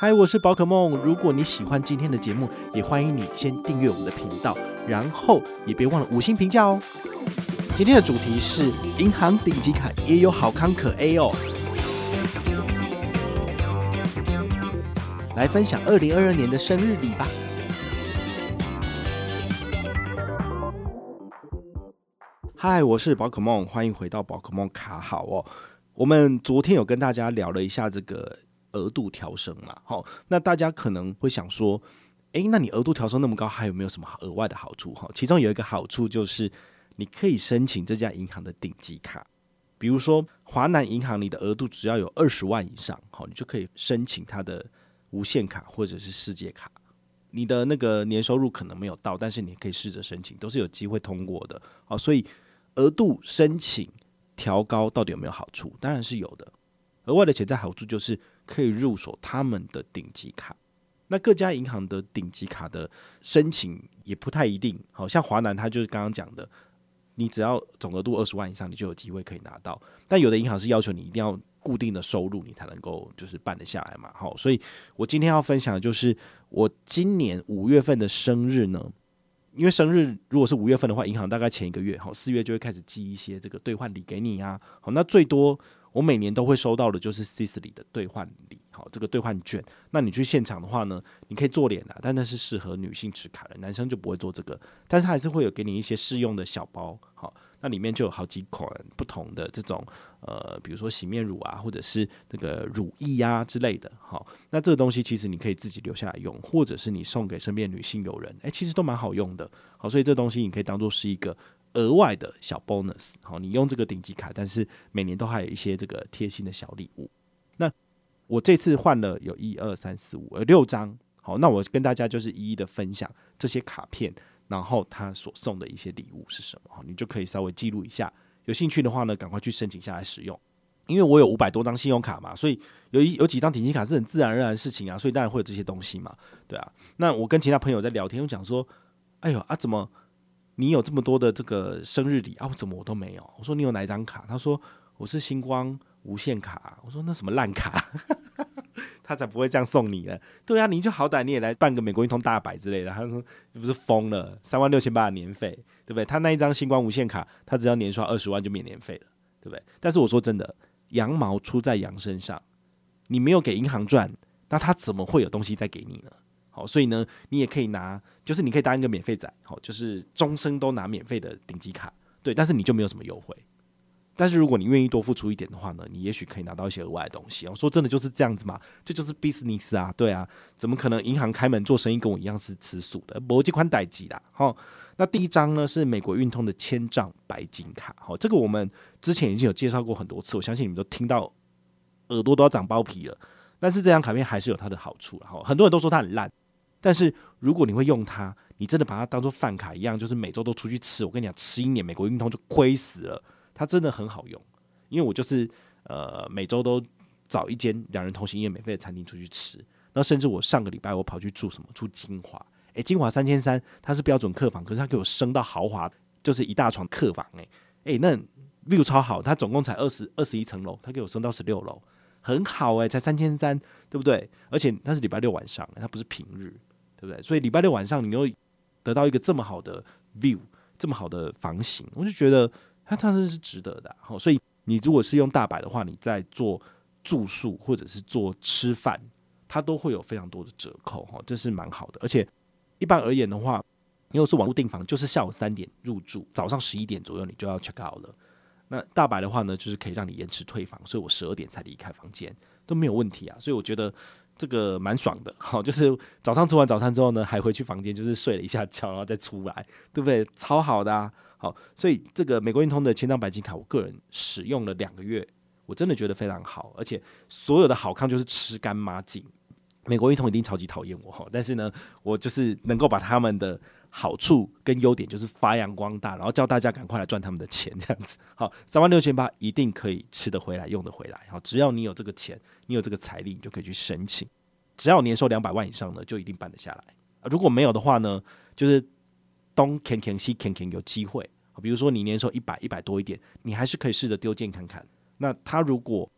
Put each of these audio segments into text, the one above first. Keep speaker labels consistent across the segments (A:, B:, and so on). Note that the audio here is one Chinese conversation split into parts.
A: 嗨，我是宝可梦。如果你喜欢今天的节目，也欢迎你先订阅我们的频道，然后也别忘了五星评价哦。今天的主题是银行顶级卡也有好康可 A 哦。来分享二零二二年的生日礼吧。嗨，我是宝可梦，欢迎回到宝可梦卡好哦。我们昨天有跟大家聊了一下这个。额度调升嘛，好，那大家可能会想说，诶，那你额度调升那么高，还有没有什么额外的好处？哈，其中有一个好处就是，你可以申请这家银行的顶级卡，比如说华南银行，你的额度只要有二十万以上，好，你就可以申请它的无限卡或者是世界卡。你的那个年收入可能没有到，但是你可以试着申请，都是有机会通过的。好，所以额度申请调高到底有没有好处？当然是有的。额外的潜在好处就是。可以入手他们的顶级卡，那各家银行的顶级卡的申请也不太一定。好像华南，它就是刚刚讲的，你只要总额度二十万以上，你就有机会可以拿到。但有的银行是要求你一定要固定的收入，你才能够就是办得下来嘛。好，所以我今天要分享的就是我今年五月份的生日呢，因为生日如果是五月份的话，银行大概前一个月，好，四月就会开始寄一些这个兑换礼给你啊。好，那最多。我每年都会收到的就是 Sicily 的兑换礼，好，这个兑换券。那你去现场的话呢，你可以做脸啊，但那是适合女性持卡的，男生就不会做这个。但是他还是会有给你一些试用的小包，好，那里面就有好几款不同的这种，呃，比如说洗面乳啊，或者是这个乳液啊之类的，好，那这个东西其实你可以自己留下来用，或者是你送给身边女性友人，诶，其实都蛮好用的，好，所以这东西你可以当做是一个。额外的小 bonus，好，你用这个顶级卡，但是每年都还有一些这个贴心的小礼物。那我这次换了有一二三四五呃六张，好，那我跟大家就是一一的分享这些卡片，然后他所送的一些礼物是什么，好你就可以稍微记录一下。有兴趣的话呢，赶快去申请下来使用。因为我有五百多张信用卡嘛，所以有一有几张顶级卡是很自然而然的事情啊，所以当然会有这些东西嘛，对啊。那我跟其他朋友在聊天，我讲说，哎呦啊，怎么？你有这么多的这个生日礼啊？我怎么我都没有？我说你有哪一张卡？他说我是星光无限卡。我说那什么烂卡？他才不会这样送你呢。对啊，你就好歹你也来办个美国运通大百之类的。他说你不是疯了？三万六千八的年费，对不对？他那一张星光无限卡，他只要年刷二十万就免年费了，对不对？但是我说真的，羊毛出在羊身上，你没有给银行赚，那他怎么会有东西再给你呢？好，所以呢，你也可以拿，就是你可以当一个免费仔，好，就是终身都拿免费的顶级卡，对，但是你就没有什么优惠。但是如果你愿意多付出一点的话呢，你也许可以拿到一些额外的东西。我说真的就是这样子嘛，这就是 business 啊，对啊，怎么可能银行开门做生意跟我一样是吃素的？没这款代志啦。好，那第一张呢是美国运通的千丈白金卡，好，这个我们之前已经有介绍过很多次，我相信你们都听到耳朵都要长包皮了。但是这张卡片还是有它的好处，哈，很多人都说它很烂。但是如果你会用它，你真的把它当做饭卡一样，就是每周都出去吃。我跟你讲，吃一年美国运通就亏死了。它真的很好用，因为我就是呃每周都找一间两人同行也免费的餐厅出去吃。那甚至我上个礼拜我跑去住什么住金华，诶，金华三千三，它是标准客房，可是它给我升到豪华，就是一大床客房，诶诶，那 view 超好，它总共才二十二十一层楼，它给我升到十六楼，很好诶，才三千三，对不对？而且它是礼拜六晚上，它不是平日。对不对？所以礼拜六晚上你又得到一个这么好的 view，这么好的房型，我就觉得它它真是值得的。好，所以你如果是用大白的话，你在做住宿或者是做吃饭，它都会有非常多的折扣哈，这是蛮好的。而且一般而言的话，因为是网络订房，就是下午三点入住，早上十一点左右你就要 check out 了。那大白的话呢，就是可以让你延迟退房，所以我十二点才离开房间都没有问题啊。所以我觉得。这个蛮爽的，好，就是早上吃完早餐之后呢，还回去房间就是睡了一下觉，然后再出来，对不对？超好的啊，好，所以这个美国运通的千张白金卡，我个人使用了两个月，我真的觉得非常好，而且所有的好康就是吃干抹净。美国运通一定超级讨厌我，但是呢，我就是能够把他们的。好处跟优点就是发扬光大，然后叫大家赶快来赚他们的钱，这样子。好，三万六千八一定可以吃得回来，用得回来。好，只要你有这个钱，你有这个财力，你就可以去申请。只要年收两百万以上呢，就一定办得下来。如果没有的话呢，就是东看看西看看，有机会。比如说你年收一百一百多一点，你还是可以试着丢件看看。那他如果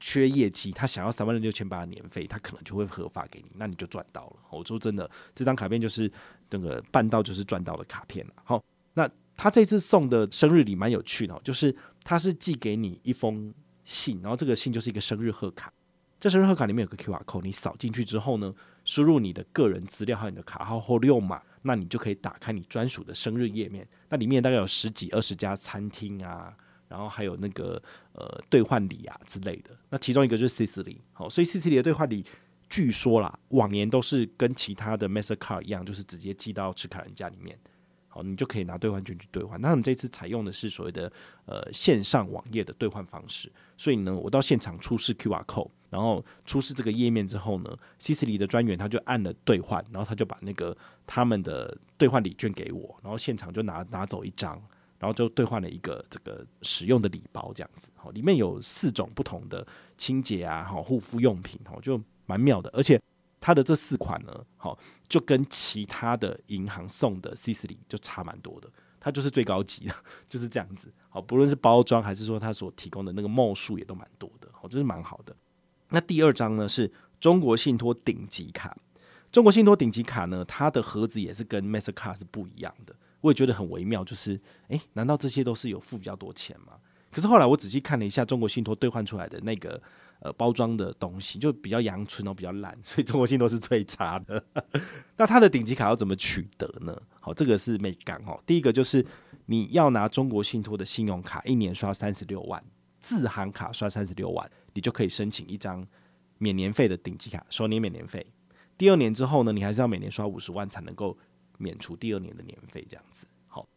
A: 缺业绩，他想要三万六千八的年费，他可能就会核发给你，那你就赚到了。我说真的，这张卡片就是那个办到就是赚到的卡片了。好，那他这次送的生日礼蛮有趣的，就是他是寄给你一封信，然后这个信就是一个生日贺卡。这生日贺卡里面有个 QR code，你扫进去之后呢，输入你的个人资料还有你的卡号或六码，那你就可以打开你专属的生日页面。那里面大概有十几二十家餐厅啊。然后还有那个呃兑换礼啊之类的，那其中一个就是 Sicily，好，所以 Sicily 的兑换礼据说啦，往年都是跟其他的 Mastercard 一样，就是直接寄到持卡人家里面，好，你就可以拿兑换券去兑换。那我们这次采用的是所谓的呃线上网页的兑换方式，所以呢，我到现场出示 QR code，然后出示这个页面之后呢，Sicily 的专员他就按了兑换，然后他就把那个他们的兑换礼券给我，然后现场就拿拿走一张。然后就兑换了一个这个使用的礼包，这样子，好，里面有四种不同的清洁啊，好护肤用品，好，就蛮妙的。而且它的这四款呢，好，就跟其他的银行送的 Sicily 就差蛮多的，它就是最高级的，就是这样子。好，不论是包装还是说它所提供的那个 ml 数也都蛮多的，好，这是蛮好的。那第二张呢是中国信托顶级卡，中国信托顶级卡呢，它的盒子也是跟 Mastercard 是不一样的。我也觉得很微妙，就是，诶，难道这些都是有付比较多钱吗？可是后来我仔细看了一下中国信托兑换出来的那个呃包装的东西，就比较阳春哦，比较烂，所以中国信托是最差的。那它的顶级卡要怎么取得呢？好，这个是美感哦。第一个就是你要拿中国信托的信用卡，一年刷三十六万，自行卡刷三十六万，你就可以申请一张免年费的顶级卡，首年免年费。第二年之后呢，你还是要每年刷五十万才能够。免除第二年的年费，这样子。好，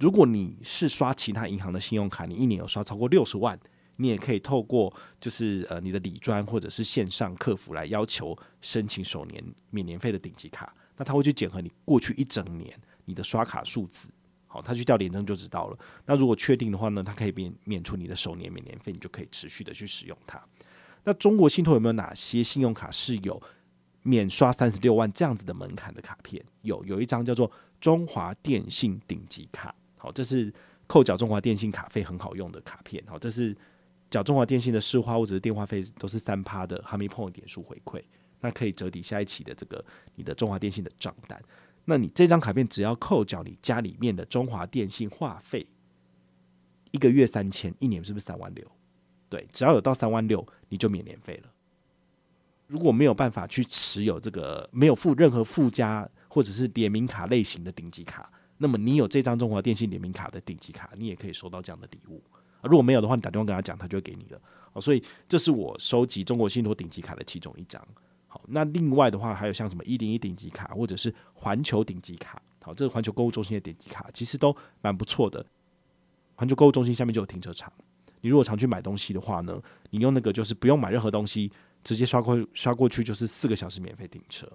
A: 如果你是刷其他银行的信用卡，你一年有刷超过六十万，你也可以透过就是呃你的理专或者是线上客服来要求申请首年免年费的顶级卡。那他会去检核你过去一整年你的刷卡数字，好，他去调联征就知道了。那如果确定的话呢，他可以免免除你的首年免年费，你就可以持续的去使用它。那中国信托有没有哪些信用卡是有？免刷三十六万这样子的门槛的卡片，有有一张叫做中华电信顶级卡，好，这是扣缴中华电信卡费很好用的卡片，好，这是缴中华电信的市话或者是电话费都是三趴的哈密碰点数回馈，那可以折抵下一期的这个你的中华电信的账单，那你这张卡片只要扣缴你家里面的中华电信话费，一个月三千，一年是不是三万六？对，只要有到三万六，你就免年费了。如果没有办法去持有这个没有附任何附加或者是联名卡类型的顶级卡，那么你有这张中华电信联名卡的顶级卡，你也可以收到这样的礼物。如果没有的话，你打电话跟他讲，他就会给你了。哦，所以这是我收集中国信托顶级卡的其中一张。好，那另外的话还有像什么一零一顶级卡或者是环球顶级卡，好，这个环球购物中心的顶级卡其实都蛮不错的。环球购物中心下面就有停车场，你如果常去买东西的话呢，你用那个就是不用买任何东西。直接刷过刷过去就是四个小时免费停车，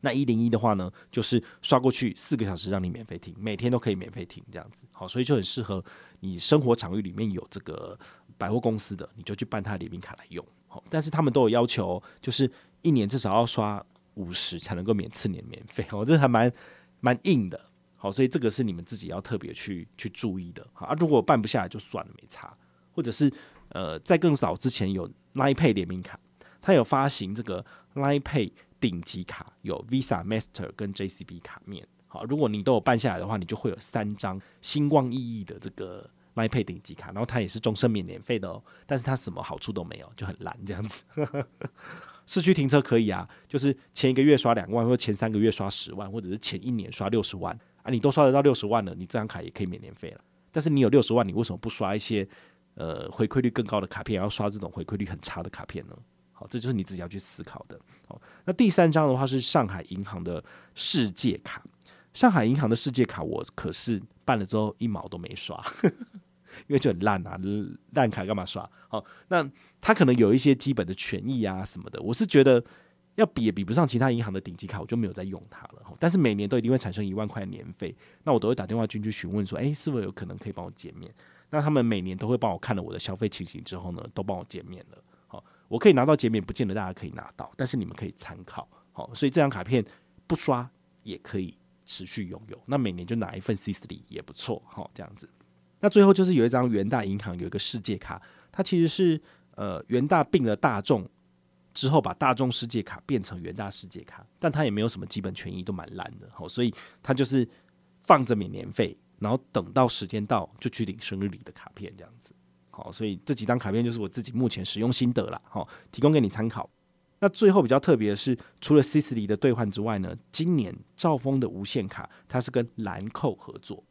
A: 那一零一的话呢，就是刷过去四个小时让你免费停，每天都可以免费停这样子，好，所以就很适合你生活场域里面有这个百货公司的，你就去办他的联名卡来用，好，但是他们都有要求，就是一年至少要刷五十才能够免次年免费，哦，这还蛮蛮硬的，好，所以这个是你们自己要特别去去注意的，好，啊，如果办不下来就算了，没差，或者是呃，在更早之前有 Line Pay 联名卡。它有发行这个 Line Pay 顶级卡，有 Visa、Master 跟 JCB 卡面。好，如果你都有办下来的话，你就会有三张星光熠熠的这个 Line Pay 顶级卡，然后它也是终身免年费的哦。但是它什么好处都没有，就很烂这样子。市区停车可以啊，就是前一个月刷两万，或前三个月刷十万，或者是前一年刷六十万啊，你都刷得到六十万了，你这张卡也可以免年费了。但是你有六十万，你为什么不刷一些呃回馈率更高的卡片，然后刷这种回馈率很差的卡片呢？好，这就是你自己要去思考的。好，那第三张的话是上海银行的世界卡。上海银行的世界卡，我可是办了之后一毛都没刷，因为就很烂啊，烂卡干嘛刷？好，那它可能有一些基本的权益啊什么的，我是觉得要比也比不上其他银行的顶级卡，我就没有再用它了。但是每年都一定会产生一万块年费，那我都会打电话进去询问说，诶，是否有可能可以帮我减免？那他们每年都会帮我看了我的消费情形之后呢，都帮我减免了。我可以拿到减免，不见得大家可以拿到，但是你们可以参考，好，所以这张卡片不刷也可以持续拥有，那每年就拿一份 Sicily 也不错，好，这样子。那最后就是有一张元大银行有一个世界卡，它其实是呃元大并了大众之后，把大众世界卡变成元大世界卡，但它也没有什么基本权益，都蛮烂的。好，所以它就是放着免年费，然后等到时间到就去领生日礼的卡片这样子。好，所以这几张卡片就是我自己目前使用心得啦，好，提供给你参考。那最后比较特别的是，除了 SISLY 的兑换之外呢，今年兆丰的无限卡它是跟兰蔻合作，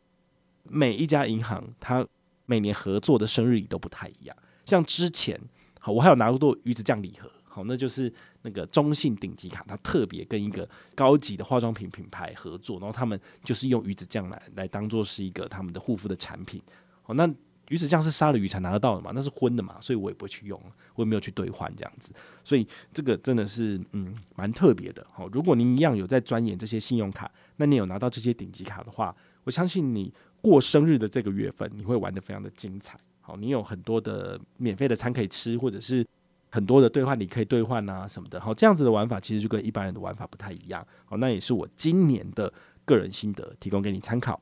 A: 每一家银行它每年合作的生日礼都不太一样。像之前，好，我还有拿过鱼子酱礼盒，好，那就是那个中信顶级卡，它特别跟一个高级的化妆品品牌合作，然后他们就是用鱼子酱来来当做是一个他们的护肤的产品，好，那。鱼子酱是杀了鱼才拿得到的嘛，那是荤的嘛，所以我也不会去用，我也没有去兑换这样子，所以这个真的是嗯蛮特别的。好，如果您一样有在钻研这些信用卡，那你有拿到这些顶级卡的话，我相信你过生日的这个月份，你会玩得非常的精彩。好，你有很多的免费的餐可以吃，或者是很多的兑换你可以兑换啊什么的。好，这样子的玩法其实就跟一般人的玩法不太一样。好，那也是我今年的个人心得，提供给你参考。